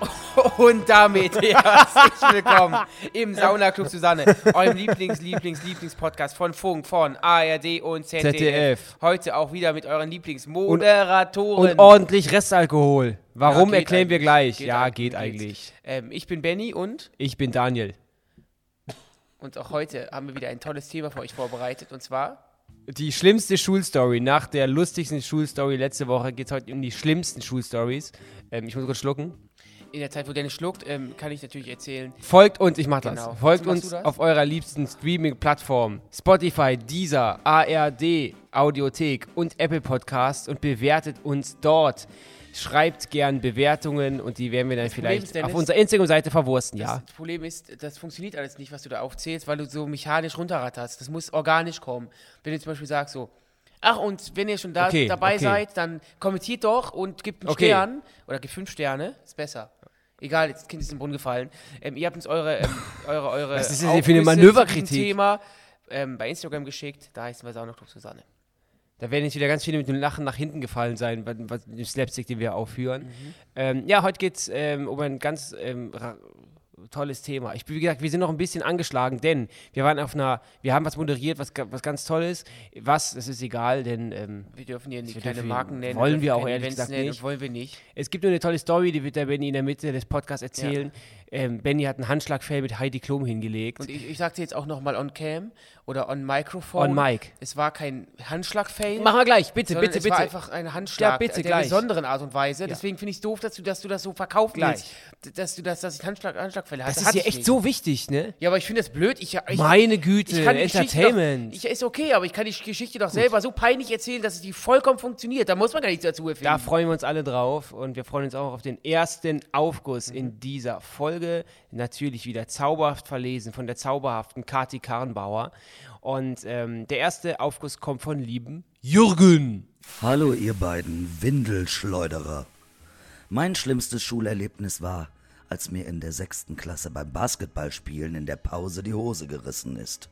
Und damit herzlich willkommen im Saunaclub Susanne, eurem Lieblings, Lieblings, Lieblings-Podcast von Funk, von ARD und ZDF. ZDF. Heute auch wieder mit euren Lieblingsmoderatoren. Und ordentlich Restalkohol. Warum Ja, erklären wir gleich? Geht ja, eigentlich. geht eigentlich. ähm, ich bin Benny und, Ich bin Daniel. und auch heute haben wir wieder ein tolles Thema für euch vorbereitet. Und zwar, Die schlimmste Schulstory. Nach der lustigsten Schulstory letzte Woche geht es heute um die schlimmsten Schulstories. Ähm, ich muss kurz schlucken. In der Zeit, wo Dennis schluckt, ähm, kann ich natürlich erzählen. Folgt uns, ich mach das. Genau. Folgt uns das? auf eurer liebsten Streaming-Plattform. Spotify, Deezer, ARD, Audiothek und Apple Podcasts und bewertet uns dort. Schreibt gern Bewertungen und die werden wir dann Problem vielleicht ist, Dennis, auf unserer Instagram-Seite verwursten, ja. Das Problem ist, das funktioniert alles nicht, was du da aufzählst, weil du so mechanisch runterratterst. Das muss organisch kommen. Wenn du zum Beispiel sagst so, ach und wenn ihr schon da Okay, dabei okay. seid, dann kommentiert doch und gebt einen Okay. Stern oder gebt fünf Sterne, ist besser. Egal, das Kind ist im Brunnen gefallen. Ähm, ihr habt uns eure, ähm, eure, eure Was ist das hier für eine Manöverkritik? Thema ähm, bei Instagram geschickt. Da heißen wir Saunaclub Susanne. Da werden jetzt wieder ganz viele mit dem Lachen nach hinten gefallen sein, bei, bei dem Slapstick, den wir aufführen. Mhm. Ähm, ja, heute geht es ähm, um ein ganz ähm, tolles Thema. Ich, wie gesagt, wir sind noch ein bisschen angeschlagen, denn wir waren auf einer, wir haben was moderiert, was, was ganz toll ist. Was, das ist egal, denn ähm, Wir dürfen hier nicht keine Marken nennen. wollen wir auch ehrlich Events gesagt nennen, nicht. Wollen wir nicht. es gibt nur eine tolle Story, die wird der Benny in der Mitte des Podcasts erzählen. Ähm, Benny hat einen Handschlagfell mit Heidi Klum hingelegt. Und ich, ich sagte jetzt auch nochmal on cam oder on Microphone. On mic. Es war kein Handschlag-Fail. Machen wir gleich, bitte, sondern bitte, es bitte. war einfach ein Handschlag Ja, bitte, der gleich. besonderen Art und Weise. Deswegen finde ich es doof, dass du, dass du das so verkaufen Gleich. willst. Dass du das, dass ich Handschlag, Handschlagfälle hatte. das ist ja echt nicht. so wichtig, ne? Ja, aber ich finde das blöd. Ich, ich, Meine Güte, Entertainment. Doch, ich, ist okay, aber ich kann die Geschichte doch selber so peinlich erzählen, dass es die vollkommen funktioniert. Da muss man gar nichts dazu erfinden. Da freuen wir uns alle drauf und wir freuen uns auch auf den ersten Aufguss Mhm. in dieser Folge. Natürlich wieder zauberhaft verlesen von der zauberhaften Kati Karrenbauer. Und ähm, der erste Aufguss kommt von lieben Jürgen. Hallo ihr beiden Windelschleuderer. Mein schlimmstes Schulerlebnis war, als mir in der sechsten Klasse beim Basketballspielen in der Pause die Hose gerissen ist.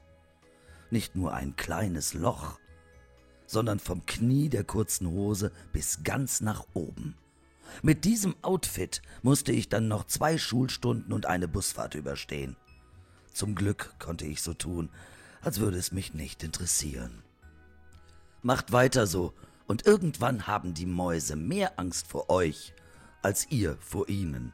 Nicht nur ein kleines Loch, sondern vom Knie der kurzen Hose bis ganz nach oben. Mit diesem Outfit musste ich dann noch zwei Schulstunden und eine Busfahrt überstehen. Zum Glück konnte ich so tun, als würde es mich nicht interessieren. Macht weiter so, und irgendwann haben die Mäuse mehr Angst vor euch, als ihr vor ihnen.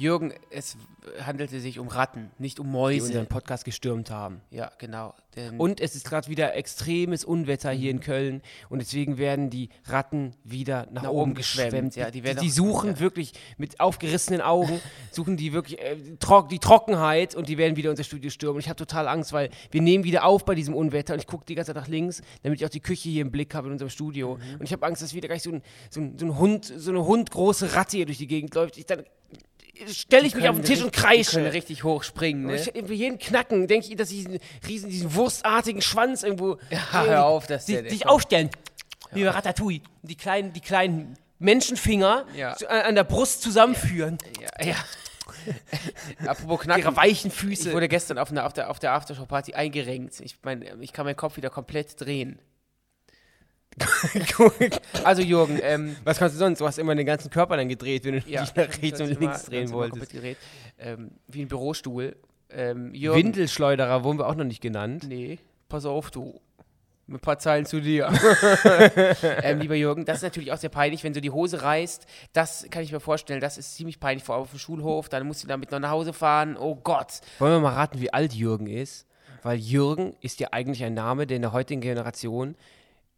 Jürgen, es handelte sich um Ratten, nicht um Die Mäuse. unseren Podcast gestürmt haben. ja, genau. Und es ist gerade wieder extremes Unwetter hier in Köln und deswegen werden die Ratten wieder nach, Nach oben geschwemmt, geschwemmt. ja, die die, die suchen ja. wirklich mit aufgerissenen Augen, suchen die wirklich äh, trock, die Trockenheit und die werden wieder unser Studio stürmen. Und ich habe total Angst, weil wir nehmen wieder auf bei diesem Unwetter und ich gucke die ganze Zeit nach links, damit ich auch die Küche hier im Blick habe in unserem Studio. Mhm. Und ich habe Angst, dass wieder gleich so ein, so, ein, so ein Hund, so eine hundgroße Ratte hier durch die Gegend läuft. Ich, dann stelle ich mich auf den Tisch und richtig- Die können kreische. richtig hoch springen, ne? Ich, für jeden Knacken denke ich, dass ich diesen riesen, diesen wurstartigen Schwanz irgendwo Ja, hör auf, dass die, der- sich komm. aufstellen. Wie bei Ratatouille. Die kleinen, die kleinen Menschenfinger Ja. zu, an, an der Brust zusammenführen. Ja, ja. Apropos Knacken. Ihre weichen Ich Füße. wurde gestern auf, einer, auf der, auf der Aftershow-Party eingerenkt. Ich, mein, ich kann meinen Kopf wieder komplett drehen. Also Jürgen, ähm, Was kannst du sonst? Du hast immer den ganzen Körper dann gedreht, wenn du ja, dich nach rechts und links immer- drehen wolltest. ähm, wie ein Bürostuhl. Ähm, Jürgen, Windelschleuderer wurden wir auch noch nicht genannt. Nee, pass auf, du. Ein paar Zeilen zu dir. ähm, lieber Jürgen, das ist natürlich auch sehr peinlich, wenn du die Hose reißt. Das kann ich mir vorstellen, das ist ziemlich peinlich, vor allem auf dem Schulhof. Dann musst du damit noch nach Hause fahren. Oh Gott. Wollen wir mal raten, wie alt Jürgen ist? Weil Jürgen ist ja eigentlich ein Name, der in der heutigen Generation,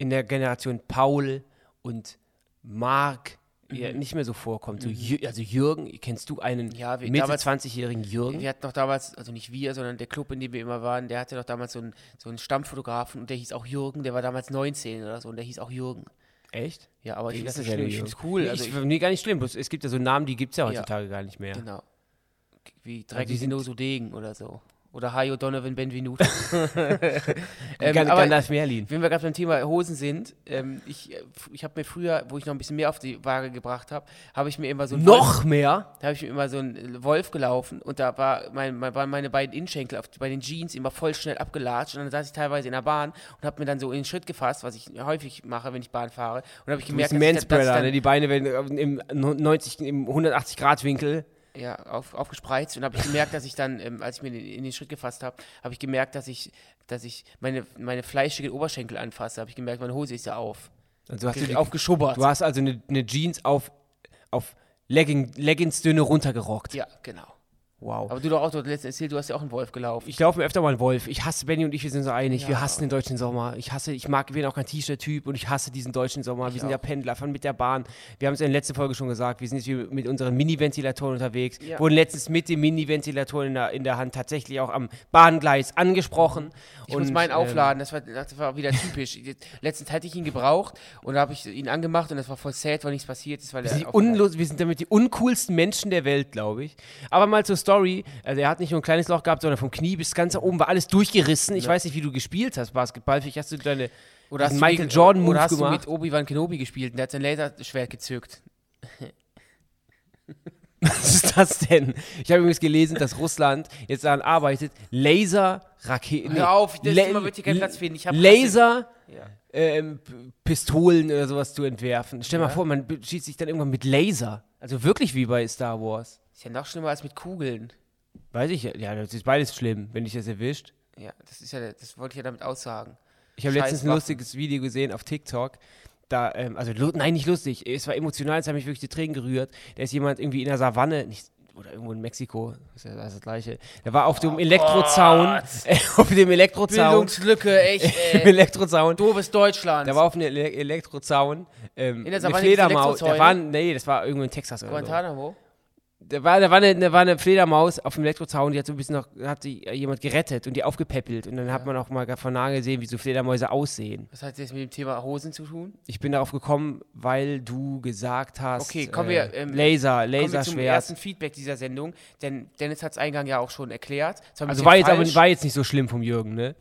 in der Generation Paul und Mark ja, nicht mehr so vorkommt. So, Jü- also Jürgen, kennst du einen Mhm. Ja, Mitte damals- 20-jährigen Jürgen? Wir hatten noch damals, also nicht wir, sondern der Club, in dem wir immer waren, der hatte doch damals so einen, so einen Stammfotografen und der hieß auch Jürgen, der war damals 19 oder so und der hieß auch Jürgen. Echt? Ja, aber ich finde das ist nicht ja schlimm, nur ich Jürgen. finde es cool. Nee, Also ich, ich, nee, gar nicht schlimm. Es gibt ja so Namen, die gibt es ja heutzutage gar nicht mehr. genau. Wie die dreckig sind- sind nur so Degen oder so. Oder Hi Donovan Benvenuto. Ähm, Gan Gandalf Merlin. Wenn wir gerade beim Thema Hosen sind, ähm, ich, äh, ich habe mir früher, wo ich noch ein bisschen mehr auf die Waage gebracht habe, habe ich mir immer so einen Wolf, Noch mehr? da habe ich mir immer so einen Wolf gelaufen und da war mein, mein, waren meine beiden Innenschenkel auf, bei den Jeans immer voll schnell abgelatscht und dann saß ich teilweise in der Bahn und habe mir dann so in den Schritt gefasst, was ich häufig mache, wenn ich Bahn fahre und habe ich Du bist gemerkt, ein dass ich, dass ich dann, ne? Die Beine werden im 90, im 180 Grad Winkel. Ja, auf, aufgespreizt und habe ich gemerkt, dass ich dann, ähm, als ich mir in, in den Schritt gefasst habe, habe ich gemerkt, dass ich, dass ich meine, meine fleischigen Oberschenkel anfasse. Habe ich gemerkt, meine Hose ist ja auf. Also hast du, die, aufgeschubbert. du hast also eine, eine Jeans auf, auf Legging, Leggings-Dünne runtergerockt. Ja, genau. Wow. Aber du doch auch, du hast letztens erzählt, du hast ja auch einen Wolf gelaufen. Ich laufe mir öfter mal einen Wolf. Ich hasse Benny und ich, wir sind so einig. wir Ja. hassen den deutschen Sommer. Ich hasse, ich mag, bin auch kein T-Shirt-Typ und ich hasse diesen deutschen Sommer. wir sind ja. Pendler, fahren mit der Bahn. Wir haben es in der letzten Folge schon gesagt, wir sind jetzt mit unseren Mini-Ventilatoren unterwegs. Ja. Wurden letztens mit dem Mini-Ventilator in der, in der Hand tatsächlich auch am Bahngleis angesprochen. Ich muss Und, meinen ähm, aufladen, das war, das war wieder typisch. Letztens hatte ich ihn gebraucht und da habe ich ihn angemacht und das war voll sad, weil nichts passiert ist, weil Wir sind, die wir sind damit die uncoolsten Menschen der Welt, glaube ich. Aber mal zur Story. Also er hat nicht nur ein kleines Loch gehabt, sondern vom Knie bis ganz oben war alles durchgerissen. Ich weiß nicht, wie du gespielt hast, Basketball. Vielleicht hast du deine oder hast du Michael gegen- Jordan Move oder hast du gemacht. mit Obi-Wan Kenobi gespielt und der hat sein Laserschwert gezückt. Was ist das denn? Ich habe übrigens gelesen, dass Russland jetzt daran arbeitet, Laser-Raketen. Hör auf, das Thema wird hier keinen Platz finden. Ich Laser. Ja. Ähm, Pistolen oder sowas zu entwerfen. Stell mal vor, man schießt sich dann irgendwann mit Laser. Also wirklich wie bei Star Wars. Ist ja noch schlimmer als mit Kugeln. Weiß ich ja. Ja, das ist beides schlimm, wenn dich das erwischt. Ja, das ist ja, das wollte ich ja damit aussagen. Ich habe letztens ein lustiges Video gesehen auf TikTok. Da, ähm, also, nein, nicht lustig. Es war emotional, es hat mich wirklich die Tränen gerührt. Da ist jemand irgendwie in der Savanne, nicht, oder irgendwo in Mexiko, ist ja das, Gleiche. Der war auf dem Elektrozaun, äh, auf dem Elektrozaun, Bildungslücke, echt, im ey. Elektrozaun. Doofes Deutschland. Da war auf einem Ele Elektrozaun ähm, In der eine Savanne gibt's Fledermaus. Elektrozäune? war, nee, das war irgendwo in Texas oder so. Da war, da, war eine, da war eine Fledermaus auf dem Elektrozaun, die hat so ein bisschen noch, hat die äh, jemand gerettet und die aufgepäppelt. Und dann hat man auch mal von nahe gesehen, wie so Fledermäuse aussehen. Was hat das jetzt mit dem Thema Hosen zu tun? Ich bin darauf gekommen, weil du gesagt hast, Okay, kommen äh, wir, ähm, Laser, Kommen wir zum Laserschwert. ersten Feedback dieser Sendung, denn Dennis hat es eingang ja auch schon erklärt. Ein Also war jetzt, aber, war jetzt nicht so schlimm vom Jürgen, ne?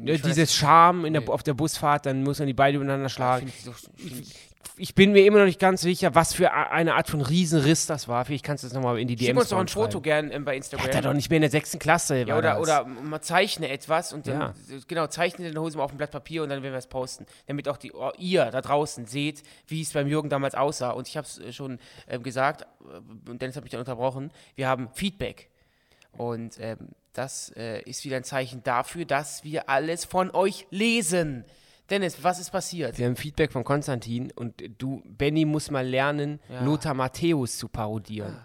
Ich weiß- Dieses Charme der, Nee. auf der Busfahrt, dann muss man die beide übereinander Ja, schlagen. find ich so, ich- Ich bin mir immer noch nicht ganz sicher, was für eine Art von Riesenriss das war. Vielleicht kannst du das nochmal in die Schick DMs uns doch ein. Foto gern ähm, bei Hat er Instagram. doch nicht mehr in der sechsten Klasse. Ja, oder, oder mal zeichne etwas und dann, Ja. genau, zeichne deine Hose mal auf ein Blatt Papier und dann werden wir es posten. Damit auch die, oh, ihr da draußen seht, wie es beim Jürgen damals aussah. Und ich habe es schon ähm, gesagt, äh, und Dennis hat mich dann unterbrochen, wir haben Feedback. Und ähm, das äh, ist wieder ein Zeichen dafür, dass wir alles von euch lesen. Dennis, was ist passiert? Wir haben Feedback von Konstantin und du, Benny, muss mal lernen, Ja. Lothar Matthäus zu parodieren.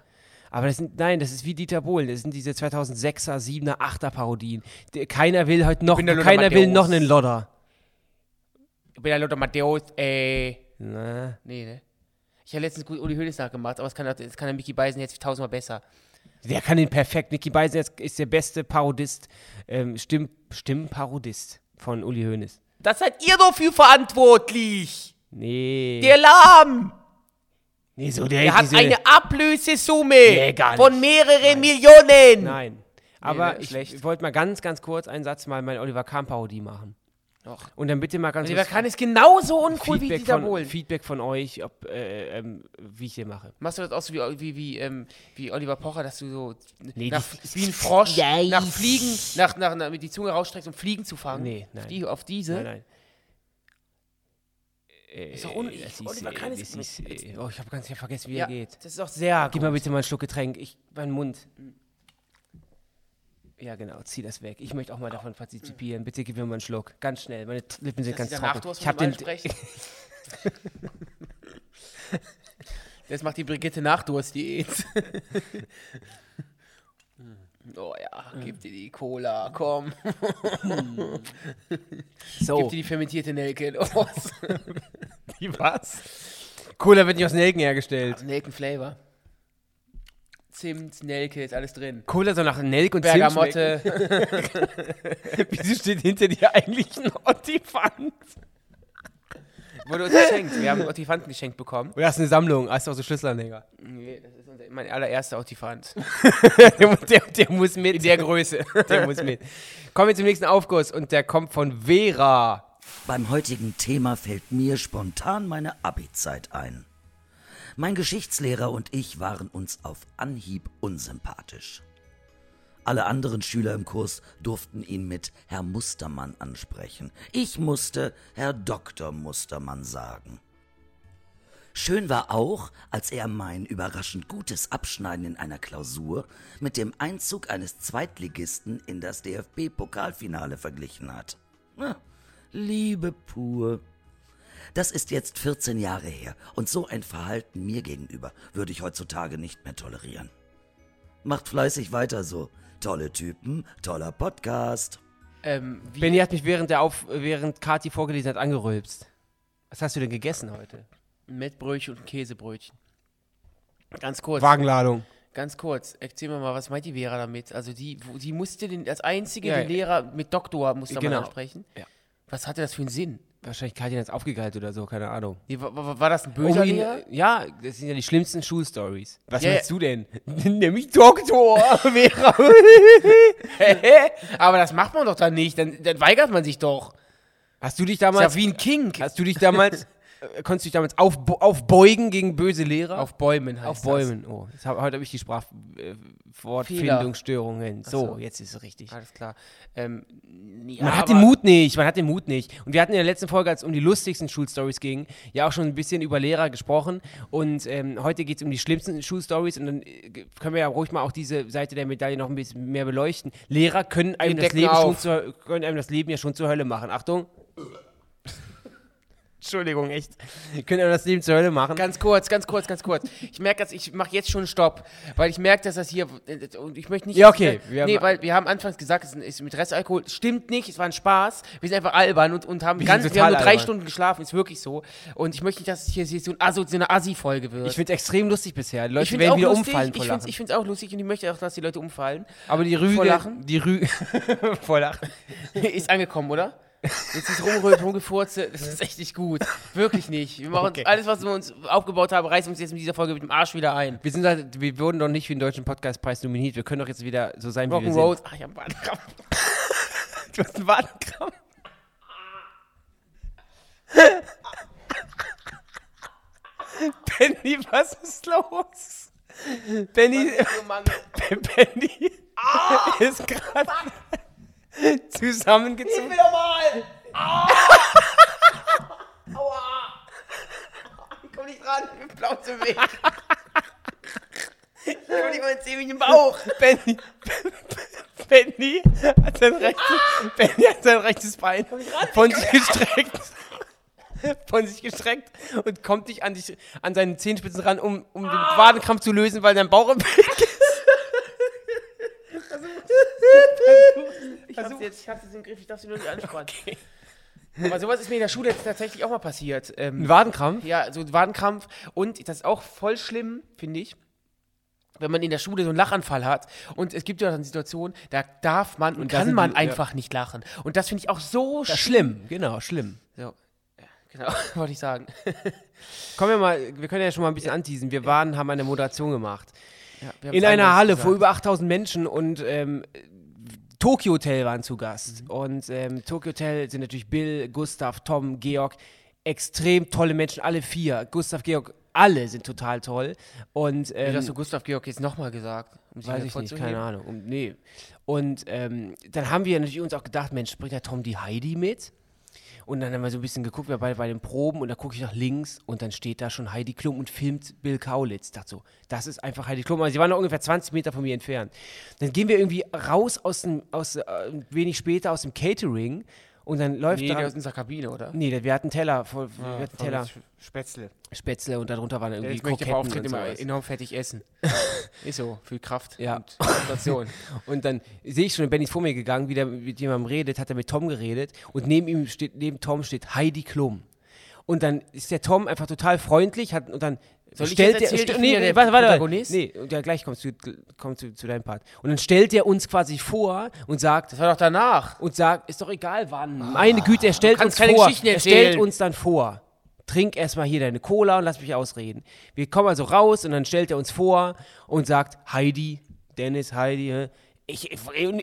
Aber das sind, nein, das ist wie Dieter Bohlen. Das sind diese 2006er, 7er, 8er Parodien. Die- Keiner will heute noch, keiner will Matthäus. noch einen Lodder. Ich bin der Lothar Matthäus, äh, Na, nee, ne? Ich habe letztens gut Uli Hoeneß nachgemacht, aber das kann, das kann der Mickey Beisen jetzt tausendmal besser. der kann den perfekt. Nicky Beisen ist- ist der beste Parodist, ähm, Stimm, Stimmparodist von Uli Hoeneß. Das seid ihr doch für verantwortlich! Nee. Der Lahm! nee, so der Er hat diese- eine Ablösesumme Nee, von mehreren Millionen! Nein. Aber ne, ich, ich wollte mal ganz, ganz kurz einen Satz mal meine Oliver Kahn-Parodie machen. Doch. Und dann bitte mal ganz Oliver kurz Kahn ist genauso uncool wie Feedback, Dieter von, Bohlen. Feedback von euch, ob, äh, ähm, wie ich hier mache. Machst du das auch so wie, wie, wie, ähm, wie Oliver Pocher, dass du so Nee, nach, die- wie ein Frosch Nein. nach Fliegen, nach, nach, nach, mit die Zunge rausstreckst, um Fliegen zu fangen? Nee, nein. Auf, die, auf diese? Nein, nein. Äh, Ist doch un- das Oliver äh, Kahn ist- ist, äh, oh, ich habe ganz vergessen, wie Ja, er geht. das ist auch sehr Gib mal bitte mal einen Schluck Getränk. Ich, meinen Mund. Ja, genau, zieh das weg. Ich möchte auch mal davon partizipieren. Bitte gib mir mal einen Schluck. Ganz schnell. Meine Lippen sind Dass ganz trocken. Ich habe den. Das macht die Brigitte Nachdurst-Diät. oh ja, gib dir die Cola, komm. So, Gib dir die fermentierte Nelke los. die was? Cola wird nicht aus Nelken hergestellt. Nelkenflavor. Zimt, Nelke, ist alles drin. Cola soll nach Nelk und Zimt. Bergamotte. Wieso steht hinter dir eigentlich ein Ottifant? Wurde uns geschenkt. Wir haben einen Otifanten geschenkt bekommen. Oder hast du eine Sammlung? Hast du auch so Schlüsselanhänger? Nee, das ist unser, mein allererster Otifant. der, der, der muss mit. In der Größe. Der muss mit. Kommen wir zum nächsten Aufguss und der kommt von Vera. Beim heutigen Thema fällt mir spontan meine Abi-Zeit ein. Mein Geschichtslehrer und ich waren uns auf Anhieb unsympathisch. Alle anderen Schüler im Kurs durften ihn mit Herr Mustermann ansprechen. Ich musste Herr Dr. Mustermann sagen. Schön war auch, als er mein überraschend gutes Abschneiden in einer Klausur mit dem Einzug eines Zweitligisten in das DFB-Pokalfinale verglichen hat. Liebe pur. Das ist jetzt 14 Jahre her und so ein Verhalten mir gegenüber würde ich heutzutage nicht mehr tolerieren. Macht fleißig weiter so. Tolle Typen, toller Podcast. ähm, wie, Benny hat mich während, der Auf, während Kati vorgelesen hat angerülpst. Was hast du denn gegessen heute? Mettbrötchen und Käsebrötchen. Ganz kurz. Wagenladung. Ganz kurz. Erzähl mir mal, was meint die Vera damit? Also die, die musste den, als einzige Ja, den Lehrer mit Doktor musste man Genau. ansprechen. Ja. Was hatte das für einen Sinn? Wahrscheinlich hat es aufgegeilt oder so, keine Ahnung. Nee, war, war, war das ein böser Lehrer? ja, das sind ja die schlimmsten Schulstories. Was Ja, meinst du denn? Nämlich Doktor, Vera. Aber das macht man doch dann nicht. Dann, dann weigert man sich doch. Hast du dich Ist ja damals, wie ein King. hast du dich damals, konntest du dich damals aufbo aufbeugen gegen böse Lehrer? Auf Bäumen heißt Auf Bäumen. Oh, das hab, heute habe ich die Sprachwortfindungsstörungen. so, so. jetzt ist es richtig. Alles klar. Ähm, ja, Man hat den Mut nicht, man hat den Mut nicht. Und wir hatten in der letzten Folge, als es um die lustigsten Schulstories ging, ja auch schon ein bisschen über Lehrer gesprochen. Und ähm, heute geht es um die schlimmsten Schulstories. Und dann äh, können wir ja ruhig mal auch diese Seite der Medaille noch ein bisschen mehr beleuchten. Lehrer können einem, das Leben, schon auf. zur, können einem das Leben ja schon zur Hölle machen. Achtung. Entschuldigung, echt. Können einem das Leben zur Hölle machen. Ganz kurz, ganz kurz, ganz kurz. Ich merke, dass ich mache jetzt schon Stopp, weil ich merke, dass das hier und ich möchte nicht. Ja, okay. Wir Wir nee, weil wir haben anfangs gesagt, es ist mit Restalkohol. Stimmt nicht, es war ein Spaß. Wir sind einfach albern und, und haben Wir ganz, wir haben nur drei albern. Stunden geschlafen, ist wirklich so. Und ich möchte nicht, dass es hier so, eine Assi-Folge wird. Ich finde es extrem lustig bisher. Die Leute werden wieder lustig, umfallen vor Lachen. Ich finde es auch lustig und ich möchte auch, dass die Leute umfallen. Aber die Rüge, Vor Lachen? die Rüge, vor Lachen. ist angekommen, oder? Jetzt ist rumrührt, rumgefurze, das ist echt nicht gut. Wirklich nicht. Wir machen Okay. alles, was wir uns aufgebaut haben, reißen uns jetzt mit dieser Folge mit dem Arsch wieder ein. Wir, sind halt, wir wurden noch nicht für den Deutschen Podcastpreis nominiert. Wir können doch jetzt wieder so sein, wie wir sind. Rock'n'Roll. Ach, ich hab Wadenkrampf. Du hast einen Wadenkrampf. Benny, was ist los? Benny, Benny ist gerade zusammengezogen. wieder mal! Aua! Ich komm nicht ran, ich plauze weg. Ich komm nicht mal in 10 Minuten Bauch. Benny, Benny hat sein rechtes, Benny hat sein rechtes Bein von sich gestreckt. Von sich gestreckt und kommt dich an, dich, an seine Zehenspitzen ran, um, um den Wadenkrampf zu lösen, weil dein Bauch im Weg ist. Ich hab's jetzt, ich hab's jetzt im Griff, ich darf sie nur nicht anspannen. Aber sowas ist mir in der Schule jetzt tatsächlich auch mal passiert. Ähm, Ein Wadenkrampf? Ja, so Wadenkrampf. Und das ist auch voll schlimm, finde ich, wenn man in der Schule so einen Lachanfall hat. Und es gibt ja dann Situationen, da darf man und da kann man die- ja. einfach nicht lachen. Und das finde ich auch so Ja, schlimm. schlimm, genau, schlimm. So. Ja, Genau, wollte ich sagen. Kommen wir mal, wir können ja schon mal ein bisschen anteasen. Wir waren, haben eine Moderation gemacht. Ja, In einer Halle gesagt. vor über 8000 Menschen und ähm, Tokyo Hotel waren zu Gast. Mhm. Und ähm, Tokyo Hotel sind natürlich Bill, Gustav, Tom, Georg. Extrem tolle Menschen, alle vier. Gustav, Georg, alle sind total toll. Und Wie ähm, hast du Gustav Georg jetzt nochmal gesagt? Um Weiß ich nicht, keine Ahnung. Um, nee. Und ähm, dann haben wir natürlich uns auch gedacht, Mensch, bringt der Tom die Heidi mit? Und dann haben wir so ein bisschen geguckt, wir beide bei den Proben und da gucke ich nach links und dann steht da schon Heidi Klum und filmt Bill Kaulitz. Ich das ist einfach Heidi Klum. Also sie waren noch ungefähr 20 Meter von mir entfernt. Dann gehen wir irgendwie raus aus dem, aus, äh, wenig später aus dem Catering und dann läuft Nee, da. der aus unserer Kabine, oder? Nee, wir hatten Teller, voll, wir Ah, hatten Teller, Spätzle. Spätzle und darunter waren irgendwie Jetzt ich Kroketten aber Auftritt immer enorm fettig essen. ist so, viel Kraft Ja. und Konzentration. Und dann sehe ich schon, Benny ist vor mir gegangen, wie der mit jemandem redet, hat er mit Tom geredet und neben ihm steht, neben Tom steht Heidi Klum. Und dann ist der Tom einfach total freundlich, hat und dann Soll ich stellt jetzt erzählen, ich st- bin ja der warte, warte. Protagonist? Nee, ja, gleich kommst du kommst du zu deinem Part. Und dann stellt er uns quasi vor und sagt Das war doch danach. und sagt, ist doch egal wann. Meine Güte, er stellt uns vor. Er erzählen. stellt uns dann vor. trink erstmal hier deine Cola und lass mich ausreden. Wir kommen also raus und dann stellt er uns vor und sagt, Heidi, Dennis, Heidi, ich,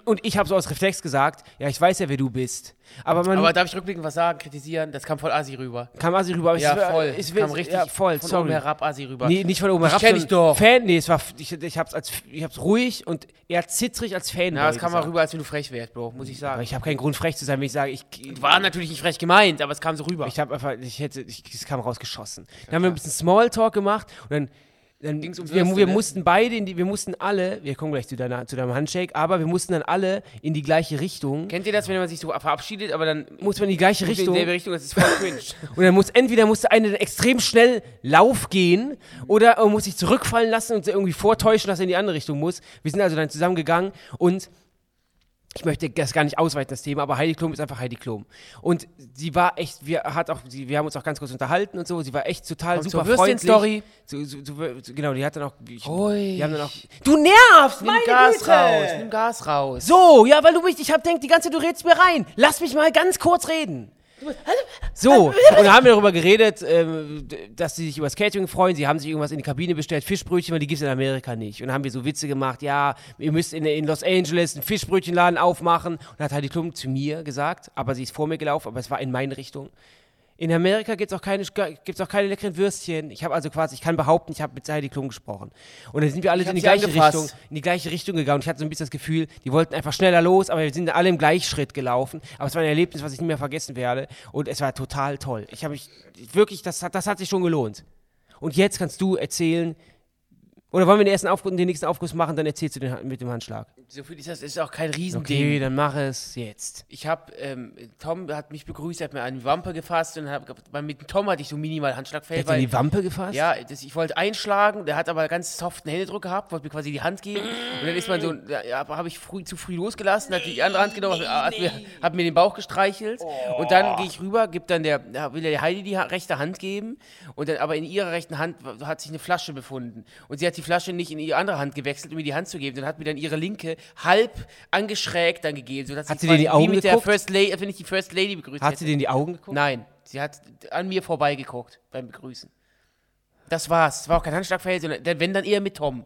und ich habe so aus Reflex gesagt, ja, ich weiß ja, wer du bist. Aber man Aber darf ich rückblickend was sagen, kritisieren? Das kam voll assi rüber. kam Asi rüber. Aber Ja, ich, voll. Ich, kam richtig ja, voll, von sorry. oben herab assi rüber. Nee, nicht von oben herab. kenn ich doch. Fan, nee, es war, ich, ich hab's als, ich hab's ruhig und eher zittrig als Fan. ja, das kam mal rüber, als wenn du frech wärst, Bro, muss ich Aber sagen. ich habe keinen Grund frech zu sein, wenn ich sage, ich, War natürlich nicht frech gemeint, aber es kam so rüber. ich habe einfach, ich hätte, ich, es kam rausgeschossen. Dann haben wir ein bisschen Smalltalk gemacht und dann, dann wir, wir ne? mussten beide, in die, wir mussten alle, wir kommen gleich zu, deiner, zu deinem Handshake, aber wir mussten dann alle in die gleiche Richtung. Kennt ihr das, wenn man sich so verabschiedet, aber dann Muss man in die gleiche muss in Richtung. dieselbe Richtung, das ist voll cringe. Und dann muss entweder musste eine dann extrem schnell Lauf gehen oder er muss sich zurückfallen lassen und irgendwie vortäuschen, dass er in die andere Richtung muss. Wir sind also dann zusammengegangen und ich möchte das gar nicht ausweiten, das Thema, aber Heidi Klum ist einfach Heidi Klum. Und sie war echt, wir, hat auch, sie, wir haben uns auch ganz kurz unterhalten und so, sie war echt total Kommt super zur freundlich. Würstchen-Story. So, so, so, genau, die hat dann auch, ich, die haben dann auch, du nervst, Nimm meine Gas Güte! raus, nimm Gas raus. So, ja, weil du mich, ich hab denkt, die ganze Zeit, du redest mir rein. Lass mich mal ganz kurz reden. So, und dann haben wir darüber geredet, ähm, dass sie sich über das Catering freuen. Sie haben sich irgendwas in die Kabine bestellt, Fischbrötchen, weil die gibt es in Amerika nicht. Und dann haben wir so Witze gemacht, ja, ihr müsst in, in Los Angeles einen Fischbrötchenladen aufmachen. Und dann hat Heidi Klum zu mir gesagt, aber sie ist vor mir gelaufen, aber es war in meine Richtung. In Amerika gibt es auch, keine, gibt's auch keine leckeren Würstchen. Ich habe also quasi, ich kann behaupten, ich habe mit Heidi Klum gesprochen. Und dann sind wir alle in die gleiche angefasst. Richtung, in die gleiche Richtung gegangen. Und ich hatte so ein bisschen das Gefühl, die wollten einfach schneller los, aber wir sind alle im Gleichschritt gelaufen. Aber es war ein Erlebnis, was ich nie mehr vergessen werde. Und es war total toll. Ich habe mich wirklich, das das hat sich schon gelohnt. Und jetzt kannst du erzählen, oder wollen wir den ersten Aufguss, den nächsten Aufguss machen, dann erzählst du den mit dem Handschlag. So viel ist das, ist auch kein Riesending. Okay, dann mach es jetzt. Ich habe, ähm, Tom hat mich begrüßt, hat mir die Wampe gefasst und hab, weil mit dem Tom hatte ich so minimal Handschlagfeld. Hat in die Wampe gefasst? Ja, das, ich wollte einschlagen, der hat aber ganz soften Händedruck gehabt, wollte mir quasi die Hand geben. Und dann ist man so, ja, habe ich früh, zu früh losgelassen, hat die andere Hand genommen, hat, mir, hat mir den Bauch gestreichelt. Und dann gehe ich rüber, gibt dann der, will der Heidi die ha- rechte Hand geben. Und dann, aber in ihrer rechten Hand hat sich eine Flasche befunden. Und sie hat die Flasche nicht in ihre andere Hand gewechselt, um mir die Hand zu geben. Dann hat mir dann ihre linke halb angeschrägt dann gegeben. sodass Hat sie dir die Augen mit der geguckt? First Lady, wenn ich die First Lady begrüßt Hat hätte. sie dir in die Augen geguckt? Nein, sie hat an mir vorbeigeguckt beim Begrüßen. Das war's. Es war auch kein Handschlagverhältnis, sondern wenn dann eher mit Tom.